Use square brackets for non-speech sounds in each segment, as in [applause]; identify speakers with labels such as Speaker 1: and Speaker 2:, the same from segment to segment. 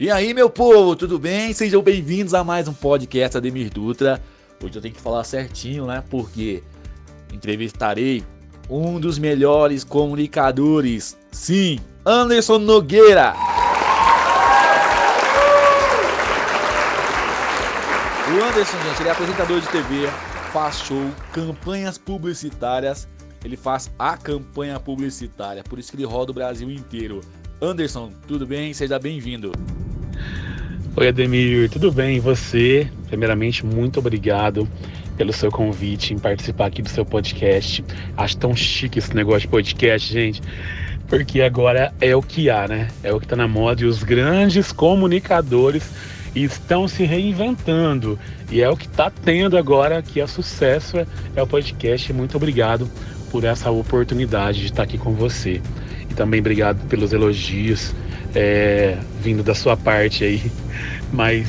Speaker 1: E aí, meu povo, tudo bem? Sejam bem-vindos a mais um podcast Ademir Dutra. Hoje eu tenho que falar certinho, né? Porque entrevistarei um dos melhores comunicadores. Sim, Anderson Nogueira. O Anderson, gente, ele é apresentador de TV, faz show, campanhas publicitárias. Ele faz a campanha publicitária, por isso que ele roda o Brasil inteiro. Anderson, tudo bem? Seja bem-vindo.
Speaker 2: Oi, Ademir, tudo bem? E você? Primeiramente, muito obrigado pelo seu convite em participar aqui do seu podcast. Acho tão chique esse negócio de podcast, gente, porque agora é o que há, né? É o que está na moda e os grandes comunicadores estão se reinventando e é o que está tendo agora que é sucesso é o podcast. Muito obrigado por essa oportunidade de estar aqui com você e também obrigado pelos elogios é, vindo da sua parte aí, mas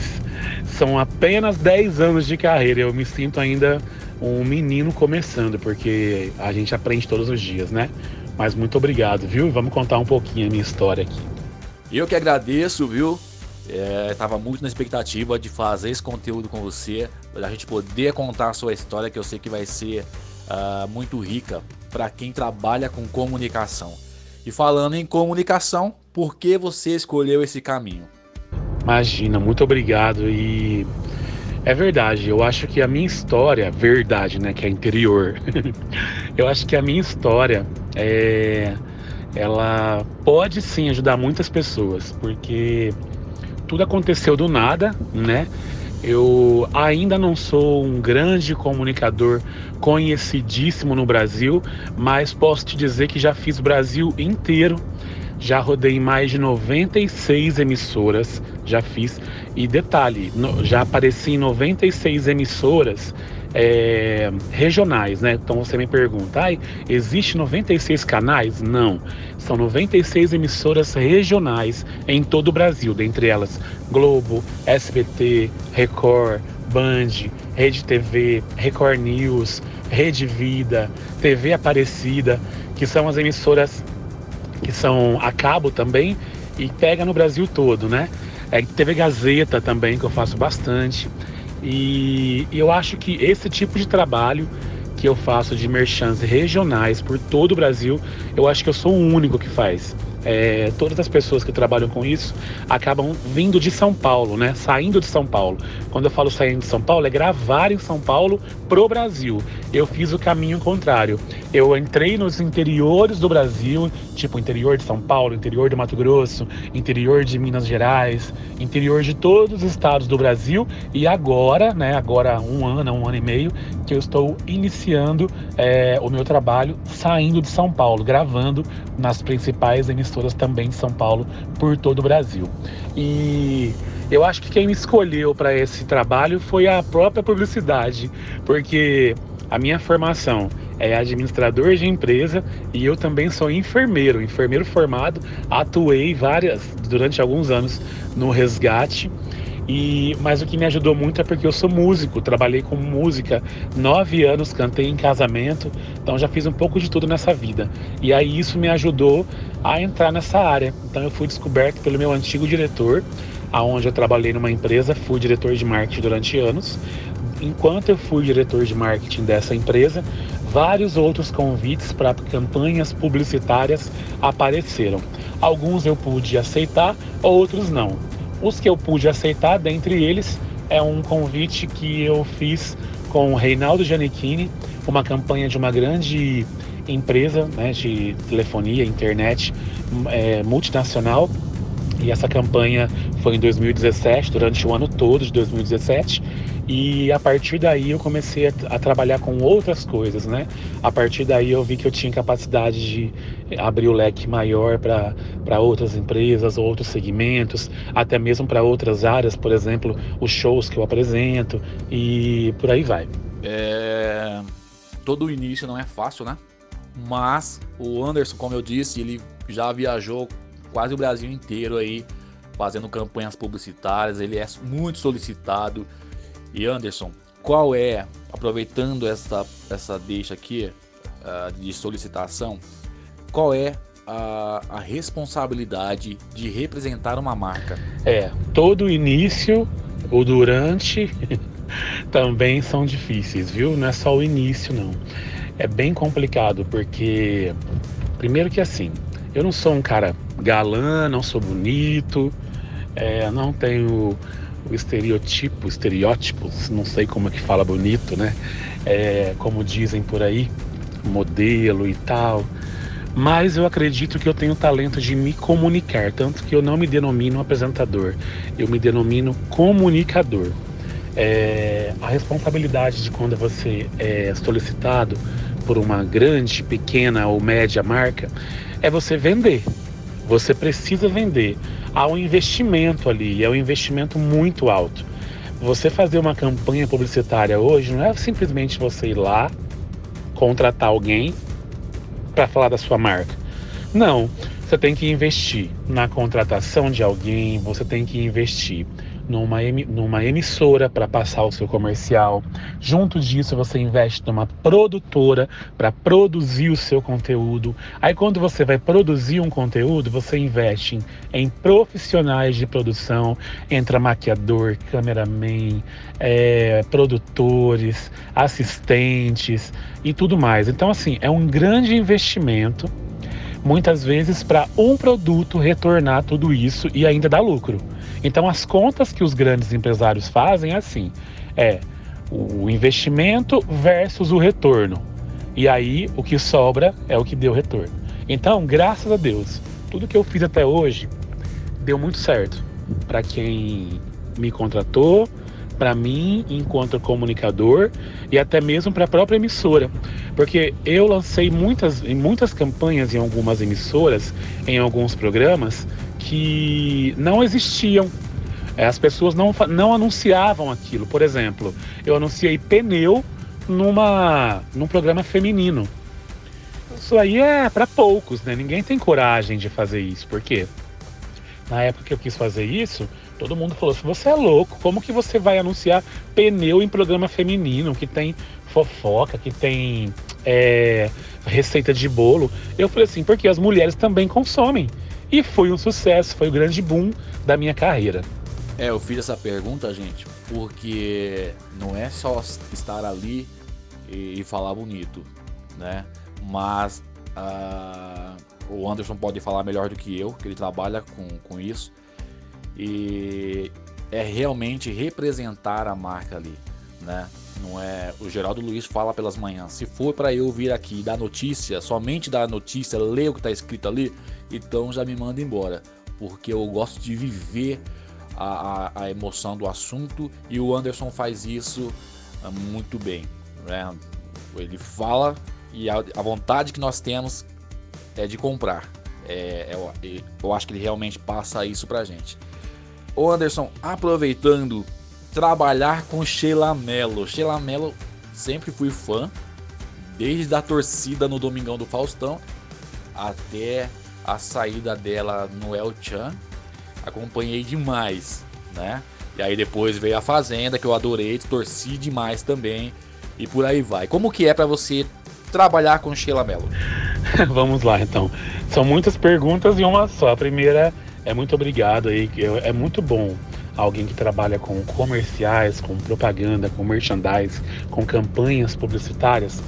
Speaker 2: são apenas 10 anos de carreira. Eu me sinto ainda um menino começando, porque a gente aprende todos os dias, né? Mas muito obrigado, viu? Vamos contar um pouquinho a minha história aqui.
Speaker 1: Eu que agradeço, viu? É, muito na expectativa de fazer esse conteúdo com você, a gente poder contar a sua história, que eu sei que vai ser uh, muito rica para quem trabalha com comunicação. E falando em comunicação, por que você escolheu esse caminho?
Speaker 2: Imagina, muito obrigado. E é verdade, eu acho que a minha história, verdade, né, que é interior. [laughs] eu acho que a minha história é ela pode sim ajudar muitas pessoas, porque tudo aconteceu do nada, né? Eu ainda não sou um grande comunicador conhecidíssimo no Brasil, mas posso te dizer que já fiz o Brasil inteiro. Já rodei mais de 96 emissoras, já fiz. E detalhe, já apareci em 96 emissoras é, regionais, né? Então você me pergunta, ah, existe 96 canais? Não, são 96 emissoras regionais em todo o Brasil, dentre elas Globo, SBT, Record, Band, Rede TV, Record News, Rede Vida, TV Aparecida, que são as emissoras que são a cabo também e pega no Brasil todo, né? É, TV Gazeta também, que eu faço bastante. E, eu acho que esse tipo de trabalho que eu faço de merchants regionais por todo o Brasil, eu acho que eu sou o único que faz. É, todas as pessoas que trabalham com isso acabam vindo de São Paulo, né? Saindo de São Paulo. Quando eu falo saindo de São Paulo, é gravar em São Paulo pro Brasil. Eu fiz o caminho contrário. Eu entrei nos interiores do Brasil, tipo interior de São Paulo, interior do Mato Grosso, interior de Minas Gerais, interior de todos os estados do Brasil. E agora, né? Agora um ano, um ano e meio, que eu estou iniciando é, o meu trabalho saindo de São Paulo, gravando nas principais emissoras emissoras também em São Paulo, por todo o Brasil. E eu acho que quem me escolheu para esse trabalho foi a própria publicidade, porque a minha formação é administrador de empresa e eu também sou enfermeiro, enfermeiro formado. Atuei várias durante alguns anos no resgate e, mas o que me ajudou muito é porque eu sou músico, trabalhei com música nove anos, cantei em casamento, então já fiz um pouco de tudo nessa vida. E aí isso me ajudou a entrar nessa área. Então eu fui descoberto pelo meu antigo diretor, aonde eu trabalhei numa empresa, fui diretor de marketing durante anos. Enquanto eu fui diretor de marketing dessa empresa, vários outros convites para campanhas publicitárias apareceram. Alguns eu pude aceitar, outros não. Os que eu pude aceitar, dentre eles, é um convite que eu fiz com o Reinaldo Giannichini, uma campanha de uma grande empresa né, de telefonia, internet é, multinacional. E essa campanha foi em 2017, durante o ano todo de 2017. E a partir daí eu comecei a, a, trabalhar com outras coisas, né? A partir daí eu vi que eu tinha capacidade de abrir o leque maior para outras empresas, outros segmentos, até mesmo para outras áreas, por exemplo, os shows que eu apresento e por aí vai.
Speaker 1: É... Todo o início não é fácil, né? Mas o Anderson, como eu disse, ele já viajou quase o Brasil inteiro aí fazendo campanhas publicitárias, ele é muito solicitado e Anderson, qual é, aproveitando essa, essa deixa aqui uh, de solicitação, qual é a, a responsabilidade de representar uma marca?
Speaker 2: É, todo início, o durante, [laughs] também são difíceis, viu? Não é só o início, não. É bem complicado, porque, primeiro que assim, eu não sou um cara galã, não sou bonito, é, não tenho o estereotipo, estereótipos, não sei como é que fala bonito, né? É, como dizem por aí, modelo e tal. Mas eu acredito que eu tenho o talento de me comunicar, tanto que eu não me denomino apresentador, eu me denomino comunicador. É, a responsabilidade de quando você é solicitado por uma grande, pequena ou média marca é você vender. Você precisa vender. Há um investimento ali, é um investimento muito alto. Você fazer uma campanha publicitária hoje não é simplesmente você ir lá, contratar alguém para falar da sua marca. Não, você tem que investir na contratação de alguém, você tem que investir numa, numa emissora para passar o seu comercial. Junto disso, você investe numa produtora para produzir o seu conteúdo. Aí, quando você vai produzir um conteúdo, você investe em, profissionais de produção, entra maquiador, cameraman, é, produtores, assistentes e tudo mais. Então, assim, é um grande investimento muitas vezes para um produto retornar tudo isso e ainda dar lucro. Então as contas que os grandes empresários fazem é assim, é o investimento versus o retorno. E aí o que sobra é o que deu retorno. Então, graças a Deus, tudo que eu fiz até hoje deu muito certo para quem me contratou, para mim enquanto comunicador e até mesmo para a própria emissora, porque eu lancei muitas muitas campanhas em algumas emissoras, em alguns programas que não existiam. É, as pessoas não, não anunciavam aquilo. Por exemplo, eu anunciei pneu numa, num programa feminino. Isso aí é para poucos, né? Ninguém tem coragem de fazer isso. Por quê? Na época que eu quis fazer isso, todo mundo falou assim: você é louco, como que você vai anunciar pneu em programa feminino que tem fofoca, que tem é, receita de bolo? Eu falei assim: porque as mulheres também consomem. E foi um sucesso, foi o grande boom da minha carreira.
Speaker 1: É, eu fiz essa pergunta, gente, porque não é só estar ali e, falar bonito, né? Mas uh, o Anderson pode falar melhor do que eu, que ele trabalha com, com isso. E é realmente representar a marca ali, né? Não é. O Geraldo Luiz fala pelas manhãs. Se for para eu vir aqui dar notícia, somente dar notícia, ler o que está escrito ali, então já me manda embora, porque eu gosto de viver a, a, a emoção do assunto e o Anderson faz isso ah, muito bem. Né? Ele fala e a, a, vontade que nós temos é de comprar. É, é, eu acho que ele realmente passa isso pra gente. Ô Anderson, aproveitando, trabalhar com Sheila Mello. Sheila Mello sempre fui fã, desde a torcida no Domingão do Faustão até a saída dela no El Chan. Acompanhei demais, né? E aí depois veio a Fazenda, que eu adorei, torci demais também. E por aí vai. Como que é para você trabalhar com Sheila Mello? [laughs]
Speaker 2: Vamos lá, então. São muitas perguntas e uma só. A primeira é muito obrigado aí. É muito bom alguém que trabalha com comerciais, com propaganda, com merchandise, com campanhas publicitárias,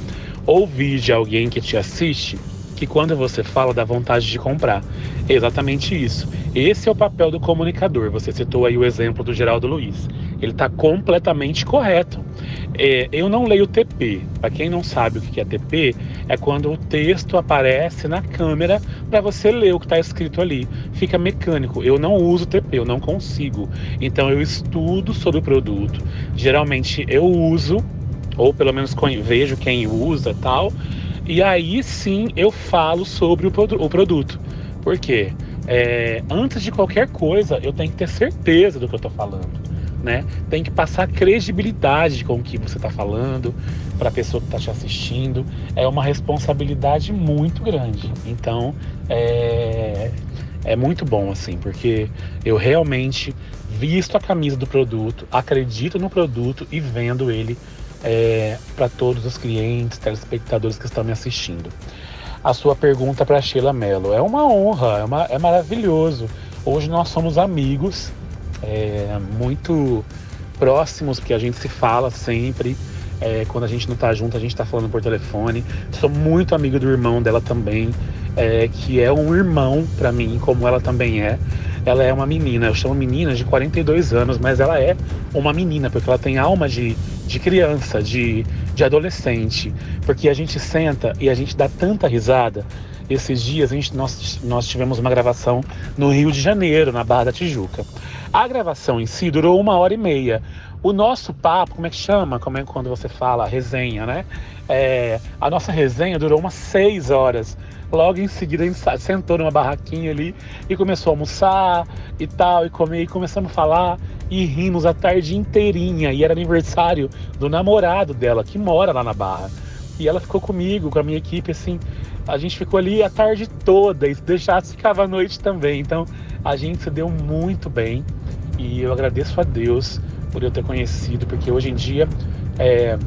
Speaker 2: ouvir de alguém que te assiste que quando você fala dá vontade de comprar. É exatamente isso. Esse é o papel do comunicador. Você citou aí o exemplo do Geraldo Luiz. Ele está completamente correto. É, eu não leio TP. Para quem não sabe o que é TP, é quando o texto aparece na câmera para você ler o que está escrito ali. Fica mecânico. Eu não uso TP, eu não consigo. Então eu estudo sobre o produto. Geralmente eu uso, ou pelo menos vejo quem usa tal e aí sim eu falo sobre o, o produto. Por quê? É, antes de qualquer coisa, eu tenho que ter certeza do que eu estou falando. Né? Tem que passar credibilidade com o que você está falando para a pessoa que está te assistindo. É uma responsabilidade muito grande. Então, é, é muito bom assim, porque eu realmente visto a camisa do produto, acredito no produto e vendo ele é, para todos os clientes, telespectadores que estão me assistindo. a sua pergunta para Sheila Mello. É uma honra, é, uma, é maravilhoso. Hoje nós somos amigos, é, muito próximos, porque a gente se fala sempre. É, quando a gente não tá junto, a gente tá falando por telefone. Sou muito amigo do irmão dela também, é, que é um irmão para mim, como ela também é. Ela é uma menina, eu chamo menina de 42 anos, mas ela é uma menina, porque ela tem alma de, de criança, de, de adolescente. Porque a gente senta e a gente dá tanta risada. Esses dias gente, nós, nós tivemos uma gravação no Rio de Janeiro, na Barra da Tijuca. A gravação em si durou uma hora e meia. O nosso papo, como é que chama? Como é quando você fala resenha, né? É, a nossa resenha durou umas seis horas. Logo em seguida a gente sentou numa barraquinha ali e começou a almoçar e tal, e comer, e começamos a falar e rimos a tarde inteirinha. E era aniversário do namorado dela, que mora lá na Barra. E ela ficou comigo, com a minha equipe, assim. A gente ficou ali a tarde toda e se deixasse ficava à noite também. Então a gente se deu muito bem e eu agradeço a Deus por eu ter conhecido, porque hoje em dia é,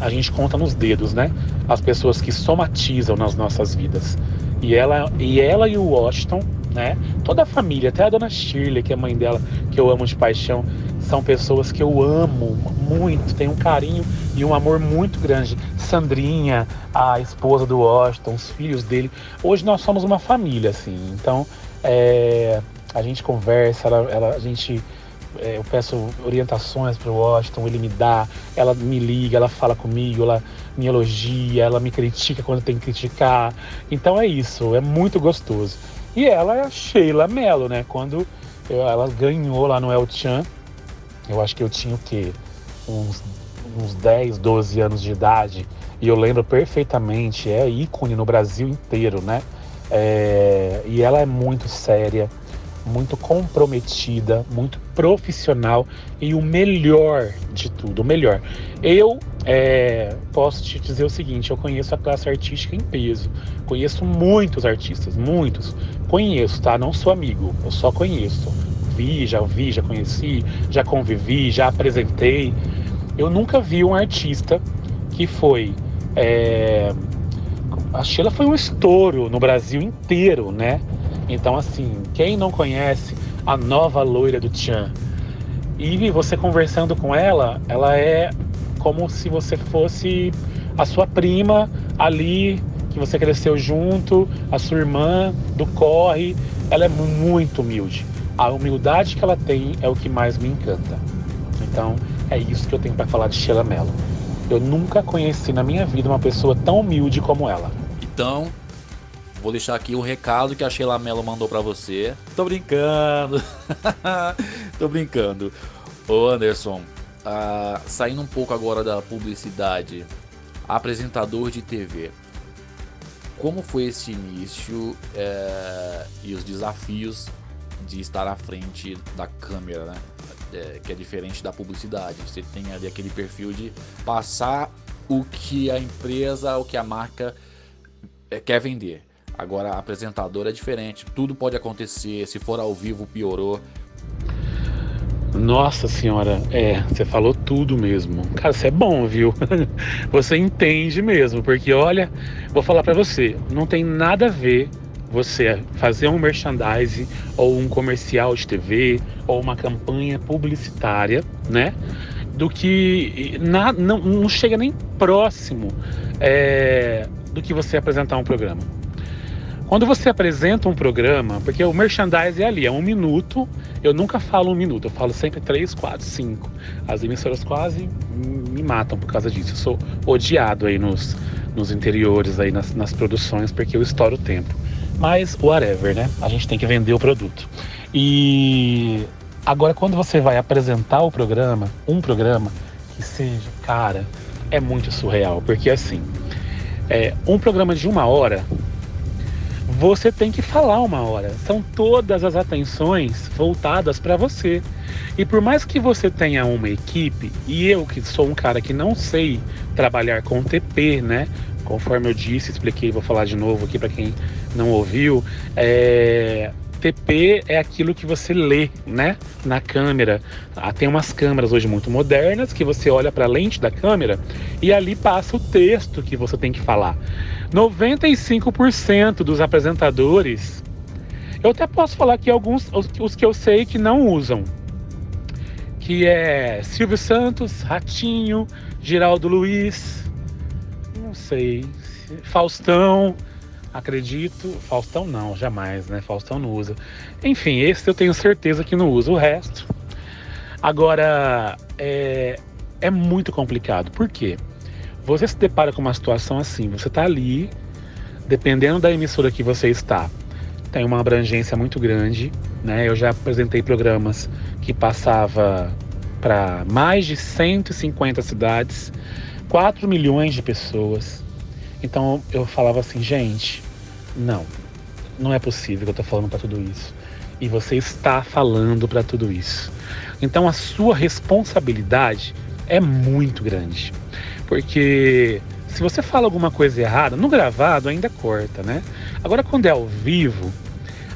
Speaker 2: a gente conta nos dedos, né? As pessoas que somatizam nas nossas vidas. E ela e, ela e o Washington, né? Toda a família, até a dona Shirley, que é mãe dela, que eu amo de paixão, são pessoas que eu amo muito, tenho um carinho e um amor muito grande. Sandrinha, a esposa do Washington, os filhos dele. Hoje nós somos uma família, assim. Então, é, a gente conversa, ela, ela a gente é, eu peço orientações para o Washington, ele me dá, ela me liga, ela fala comigo, ela me elogia, ela me critica quando tem que criticar. Então é isso, é muito gostoso. E ela é a Sheila Mello, né? Quando ela ganhou lá no El Chan, eu acho que eu tinha o quê? Uns, uns 10, 12 anos de idade. E eu lembro perfeitamente, é ícone no Brasil inteiro, né? É, e ela é muito séria, muito comprometida, muito profissional e o melhor de tudo, o melhor. Eu é, posso te dizer o seguinte: eu conheço a classe artística em peso, conheço muitos artistas, muitos. Conheço, tá? Não sou amigo, eu só conheço. Vi, já vi, já conheci, já convivi, já apresentei. Eu nunca vi um artista que foi. É... A Sheila foi um estouro no Brasil inteiro, né? Então, assim, quem não conhece a nova loira do Tchan? E você conversando com ela, ela é como se você fosse a sua prima ali, que você cresceu junto, a sua irmã do corre. Ela é muito humilde. A humildade que ela tem é o que mais me encanta. Então, é isso que eu tenho para falar de Sheila Mello. Eu nunca conheci na minha vida uma pessoa tão humilde como ela.
Speaker 1: Então, Vou deixar aqui o recado que a Sheila Mello mandou para você. Tô brincando. [laughs] Tô brincando. Ô Anderson, uh, saindo um pouco agora da publicidade, apresentador de TV. Como foi esse início é, e os desafios de estar à frente da câmera, né? É, que é diferente da publicidade. Você tem ali aquele perfil de passar o que a empresa, o que a marca é, quer vender. Agora, a apresentadora é diferente, tudo pode acontecer, se for ao vivo, piorou.
Speaker 2: Nossa senhora, é, você falou tudo mesmo. Cara, você é bom, viu? [laughs] você entende mesmo, porque olha, vou falar para você, não tem nada a ver você fazer um merchandising ou um comercial de TV ou uma campanha publicitária, né? Do que na, não, não chega nem próximo é, do que você apresentar um programa. Quando você apresenta um programa, porque o merchandising é ali, é um minuto, eu nunca falo um minuto, eu falo sempre três, quatro, cinco. As emissoras quase me matam por causa disso. Eu sou odiado aí nos, nos interiores, aí nas, nas produções, porque eu estouro o tempo. Mas, whatever, né? A gente tem que vender o produto. E agora, quando você vai apresentar o programa, um programa que seja, cara, é muito surreal, porque assim, é, um programa de uma hora você tem que falar uma hora. São todas as atenções voltadas para você. E por mais que você tenha uma equipe, e eu que sou um cara que não sei trabalhar com TP, né? Conforme eu disse, expliquei, vou falar de novo aqui para quem não ouviu. É... TP é aquilo que você lê, né, na câmera. Ah, tem umas câmeras hoje muito modernas que você olha para a lente da câmera e ali passa o texto que você tem que falar. 95% dos apresentadores, eu até posso falar que alguns, os, os que eu sei que não usam, que é Silvio Santos, Ratinho, Geraldo Luiz, não sei, Faustão, acredito, Faustão não, jamais, né? Faustão não usa. Enfim, esse eu tenho certeza que não usa. O resto, agora é, é muito complicado. Por quê? Você se depara com uma situação assim, você está ali, dependendo da emissora que você está, tem uma abrangência muito grande, né? Eu já apresentei programas que passava para mais de 150 cidades, 4 milhões de pessoas. Então eu falava assim, gente, não, não é possível que eu estou falando para tudo isso. E você está falando para tudo isso. Então a sua responsabilidade é muito grande. Porque se você fala alguma coisa errada, no gravado ainda corta, né? Agora quando é ao vivo,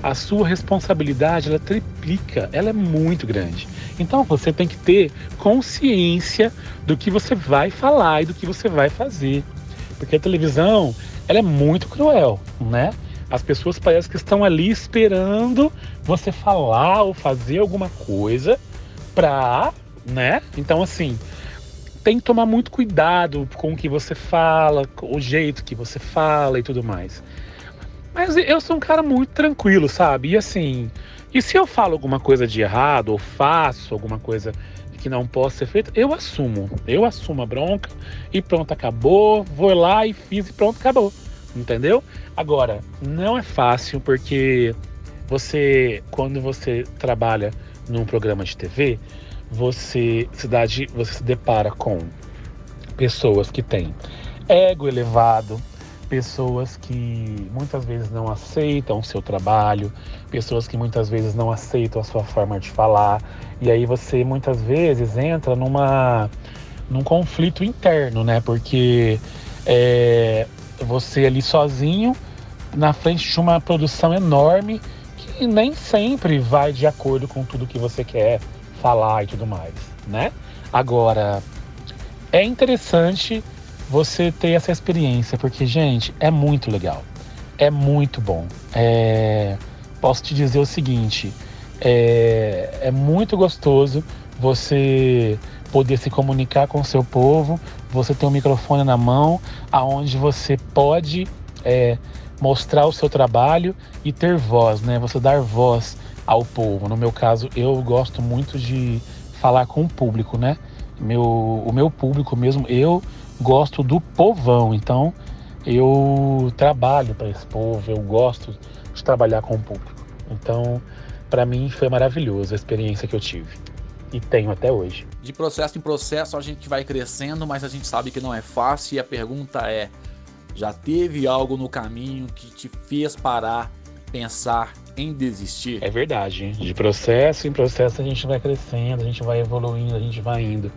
Speaker 2: a sua responsabilidade ela triplica, ela é muito grande. Então você tem que ter consciência do que você vai falar e do que você vai fazer. Porque a televisão, ela é muito cruel, né? As pessoas parecem que estão ali esperando você falar ou fazer alguma coisa pra, né? Então assim, tem que tomar muito cuidado com o que você fala, o jeito que você fala e tudo mais. Mas eu sou um cara muito tranquilo, sabe? E assim, e se eu falo alguma coisa de errado ou faço alguma coisa que não possa ser feita, eu assumo. Eu assumo a bronca e pronto, acabou. Vou lá e fiz e pronto, acabou. Entendeu? Agora, não é fácil porque você, quando você trabalha num programa de TV, você se, dá de, você se depara com pessoas que têm ego elevado, pessoas que muitas vezes não aceitam o seu trabalho, pessoas que muitas vezes não aceitam a sua forma de falar, e aí você muitas vezes entra numa num conflito interno, né? Porque é, você ali sozinho na frente de uma produção enorme que nem sempre vai de acordo com tudo que você quer falar e tudo mais, né? Agora, é interessante você ter essa experiência, porque, gente, é muito legal. É muito bom. É... Posso te dizer o seguinte: é, é muito gostoso você poder se comunicar com o seu povo, você ter um microfone na mão, aonde você pode é, mostrar o seu trabalho e ter voz, né? Você dar voz ao povo. No meu caso, eu gosto muito de falar com o público, né? Meu, o meu público mesmo, eu gosto do povão, então eu trabalho para esse povo, eu gosto de trabalhar com o público. Então, para mim foi maravilhoso a experiência que eu tive e tenho até hoje.
Speaker 1: De processo em processo a gente vai crescendo, mas a gente sabe que não é fácil e a pergunta é: já teve algo no caminho que te fez parar, pensar em desistir?
Speaker 2: É verdade. De processo em processo a gente vai crescendo, a gente vai evoluindo, a gente vai indo.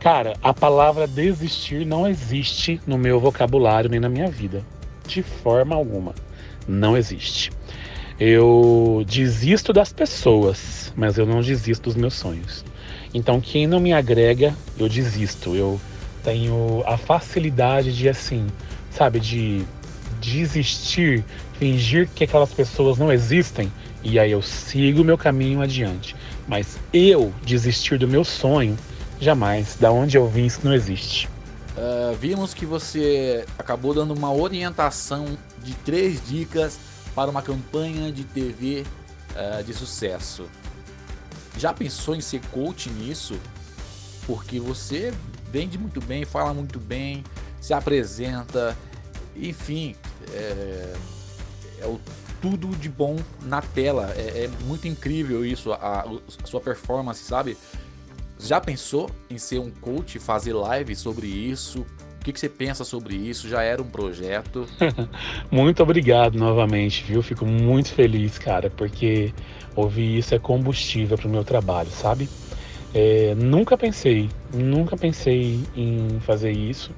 Speaker 2: Cara, a palavra desistir não existe no meu vocabulário nem na minha vida. De forma alguma. Não existe. Eu desisto das pessoas, mas eu não desisto dos meus sonhos. Então, quem não me agrega, eu desisto. Eu tenho a facilidade de, assim, sabe, de desistir, fingir que aquelas pessoas não existem e aí eu sigo meu caminho adiante. Mas eu desistir do meu sonho, jamais. Da onde eu vim, isso não existe.
Speaker 1: Uh, vimos que você acabou dando uma orientação de três dicas para uma campanha de TV uh, ah, de sucesso. Já pensou em ser coach nisso? Porque você vende muito bem, fala muito bem, se apresenta, enfim, é, é o tudo de bom na tela. É, é muito incrível isso, a, a, sua performance, sabe? Já pensou em ser um coach, fazer live sobre isso? O que, que você pensa sobre isso? Já era um projeto? [laughs]
Speaker 2: muito obrigado novamente, viu? Fico muito feliz, cara, porque ouvir isso é combustível para o meu trabalho, sabe? É, nunca pensei, nunca pensei em fazer isso.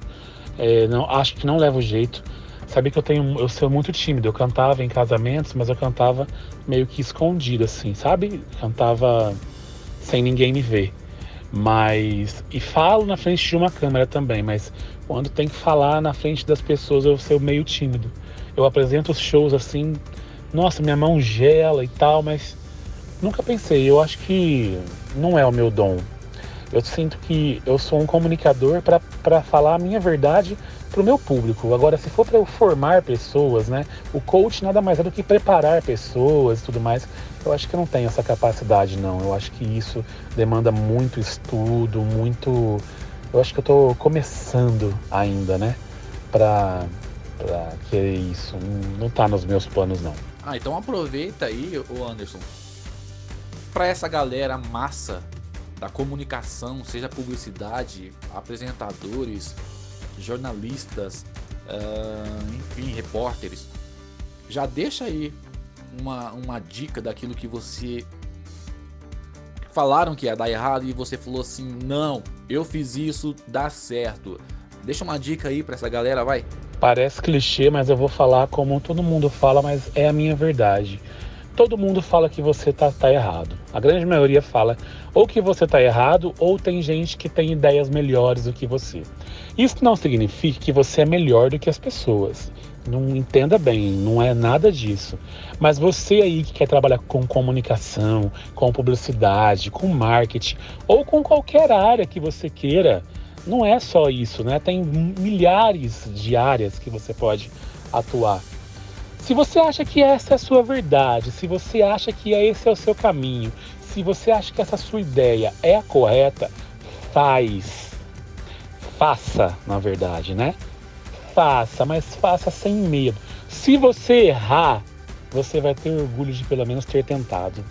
Speaker 2: É, não, acho que não leva o jeito. Sabia que eu tenho, eu sou muito tímido. Eu cantava em casamentos, mas eu cantava meio que escondido, assim, sabe? Cantava sem ninguém me ver. Mas. E falo na frente de uma câmera também, mas quando tem que falar na frente das pessoas eu sou meio tímido. Eu apresento os shows assim, nossa, minha mão gela e tal, mas nunca pensei. Eu acho que não é o meu dom. Eu sinto que eu sou um comunicador para falar a minha verdade para o meu público. Agora, se for para eu formar pessoas, né? O coach nada mais é do que preparar pessoas e tudo mais. Eu acho que eu não tenho essa capacidade, não. Eu acho que isso demanda muito estudo, muito. Eu acho que eu estou começando ainda, né? Para querer isso. Não está nos meus planos, não.
Speaker 1: Ah, então aproveita aí, o Anderson, para essa galera massa da comunicação, seja publicidade, apresentadores, jornalistas, uh, enfim, repórteres, já deixa aí uma, uma dica daquilo que você falaram que ia dar errado e você falou assim: não, eu fiz isso, dá certo. Deixa uma dica aí para essa galera, vai.
Speaker 2: Parece clichê, mas eu vou falar como todo mundo fala, mas é a minha verdade todo mundo fala que você tá, tá errado. A grande maioria fala ou que você tá errado ou tem gente que tem ideias melhores do que você. Isso não significa que você é melhor do que as pessoas. Não entenda bem, não é nada disso. Mas você aí que quer trabalhar com comunicação, com publicidade, com marketing ou com qualquer área que você queira, não é só isso, né? Tem milhares de áreas que você pode atuar. Se você acha que essa é a sua verdade, se você acha que esse é o seu caminho, se você acha que essa sua ideia é a correta, faz. Faça, na verdade, né? Faça, mas faça sem medo. Se você errar, você vai ter orgulho de pelo menos ter tentado.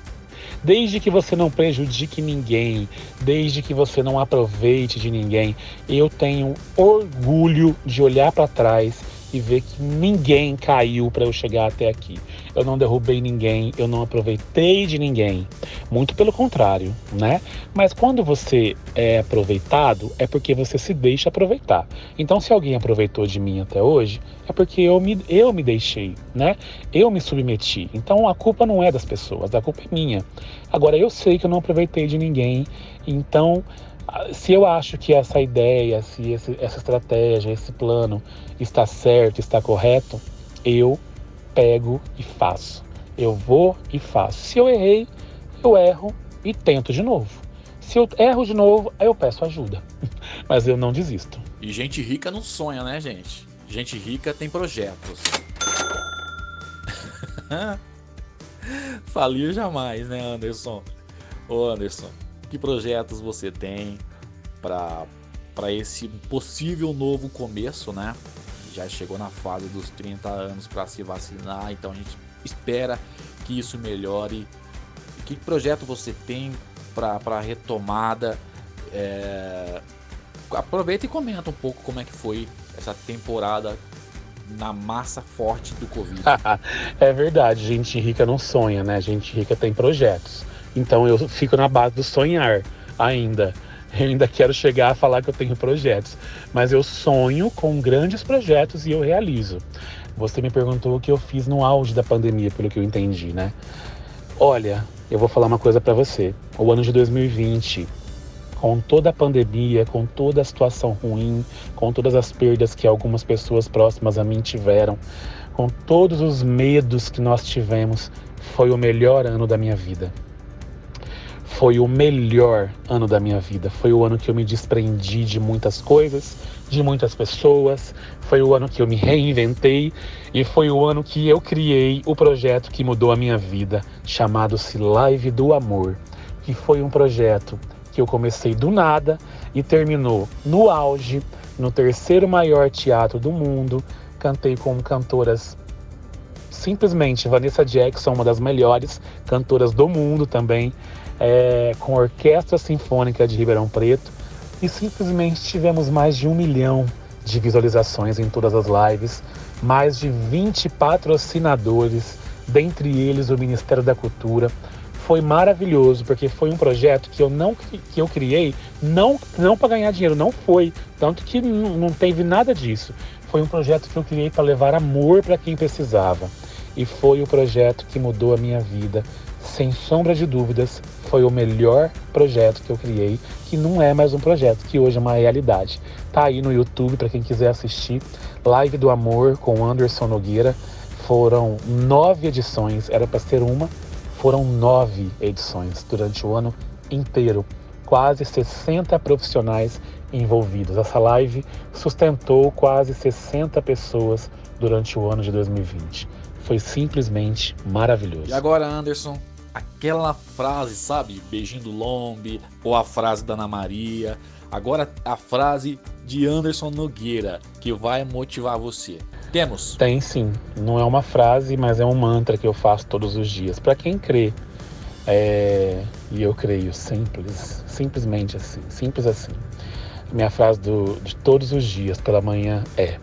Speaker 2: Desde que você não prejudique ninguém, desde que você não aproveite de ninguém, eu tenho orgulho de olhar para trás e ver que ninguém caiu para eu chegar até aqui. Eu não derrubei ninguém, eu não aproveitei de ninguém. Muito pelo contrário, né? Mas quando você é aproveitado, é porque você se deixa aproveitar. Então, se alguém aproveitou de mim até hoje, é porque eu me, eu me deixei, né? Eu me submeti. Então, a culpa não é das pessoas, a culpa é minha. Agora, eu sei que eu não aproveitei de ninguém, então se eu acho que essa ideia, se esse, essa estratégia, esse plano está certo, está correto, eu pego e faço. Eu vou e faço. Se eu errei, eu erro e tento de novo. Se eu erro de novo, aí eu peço ajuda. [laughs] Mas eu não desisto.
Speaker 1: E gente rica não sonha, né, gente? Gente rica tem projetos. [laughs] Falir jamais, né, Anderson? Ô, Anderson, que projetos você tem para esse possível novo começo, né? Já chegou na fase dos 30 anos para se vacinar, então a gente espera que isso melhore. Que projeto você tem para retomada? É... Aproveita e comenta um pouco como é que foi essa temporada na massa forte do Covid. [laughs]
Speaker 2: é verdade, gente rica não sonha, né? Gente rica tem projetos. Então eu fico na base do sonhar ainda. Eu ainda quero chegar a falar que eu tenho projetos, mas eu sonho com grandes projetos e eu realizo. Você me perguntou o que eu fiz no auge da pandemia, pelo que eu entendi, né? Olha, eu vou falar uma coisa para você. O ano de 2020, com toda a pandemia, com toda a situação ruim, com todas as perdas que algumas pessoas próximas a mim tiveram, com todos os medos que nós tivemos, foi o melhor ano da minha vida foi o melhor ano da minha vida. Foi o ano que eu me desprendi de muitas coisas, de muitas pessoas. Foi o ano que eu me reinventei e foi o ano que eu criei o projeto que mudou a minha vida, chamado-se Live do Amor, que foi um projeto que eu comecei do nada e terminou no auge, no terceiro maior teatro do mundo. Cantei com cantoras simplesmente Vanessa Jackson, uma das melhores cantoras do mundo também é, com a Orquestra Sinfônica de Ribeirão Preto e simplesmente tivemos mais de um milhão de visualizações em todas as lives, mais de 20 patrocinadores, dentre eles o Ministério da Cultura. Foi maravilhoso, porque foi um projeto que eu não que eu criei, não, não para ganhar dinheiro, não foi. Tanto que não teve nada disso. Foi um projeto que eu criei para levar amor para quem precisava. E foi o projeto que mudou a minha vida sem sombra de dúvidas, foi o melhor projeto que eu criei, que não é mais um projeto, que hoje é uma realidade. Tá aí no YouTube para quem quiser assistir. Live do Amor com Anderson Nogueira. Foram nove edições, era para ser uma, foram nove edições durante o ano inteiro. Quase 60 profissionais envolvidos. Essa live sustentou quase 60 pessoas durante o ano de 2020. Foi simplesmente maravilhoso.
Speaker 1: E agora, Anderson, aquela frase, sabe? Beijinho do Lombe, ou a frase da Ana Maria. Agora a frase de Anderson Nogueira, que vai motivar você. Temos?
Speaker 2: Tem sim. Não é uma frase, mas é um mantra que eu faço todos os dias. Para quem crê, é... e eu creio, simples, simplesmente assim, simples assim. Minha frase do, de todos os dias pela manhã é: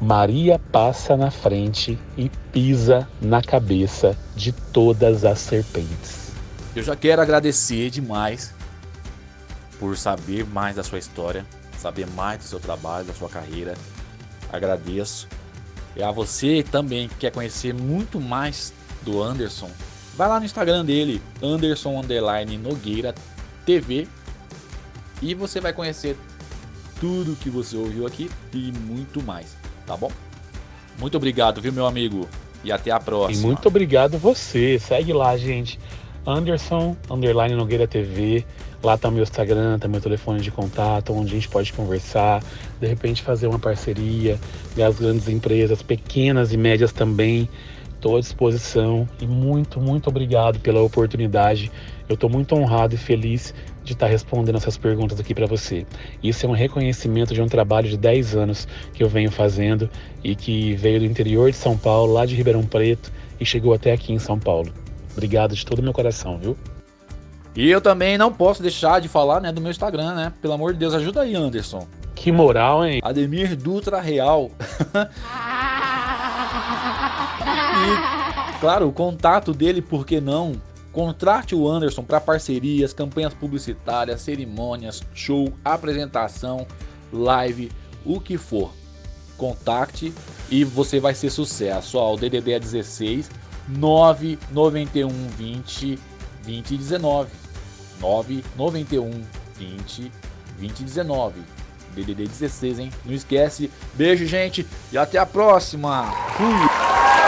Speaker 2: Maria passa na frente e pisa na cabeça de todas as serpentes.
Speaker 1: Eu já quero agradecer demais por saber mais da sua história, saber mais do seu trabalho, da sua carreira. Agradeço. E a você também que quer conhecer muito mais do Anderson, vai lá no Instagram dele, Anderson Nogueira TV, e você vai conhecer tudo que você ouviu aqui e muito mais, tá bom? Muito obrigado, viu, meu amigo? E até a próxima.
Speaker 2: E muito obrigado você. Segue lá, gente. Anderson Underline Nogueira TV. Lá tá meu Instagram, tá meu telefone de contato, onde a gente pode conversar, de repente fazer uma parceria, e as grandes empresas, pequenas e médias também. Estou à disposição e muito, muito obrigado pela oportunidade. Eu estou muito honrado e feliz de estar tá respondendo essas perguntas aqui para você. Isso é um reconhecimento de um trabalho de 10 anos que eu venho fazendo e que veio do interior de São Paulo, lá de Ribeirão Preto, e chegou até aqui em São Paulo. Obrigado de todo o meu coração, viu?
Speaker 1: E eu também não posso deixar de falar, né, do meu Instagram, né? Pelo amor de Deus, ajuda aí, Anderson.
Speaker 2: Que moral, hein?
Speaker 1: Ademir Dutra Real. [laughs] e, claro, o contato dele, por que não? Contrate o Anderson para parcerias, campanhas publicitárias, cerimônias, show, apresentação, live, o que for. Contacte e você vai ser sucesso. Ó, o DDD é 16 991 20 2019. 991 20 2019. DDD 16, hein? Não esquece. Beijo, gente, e até a próxima. Fui.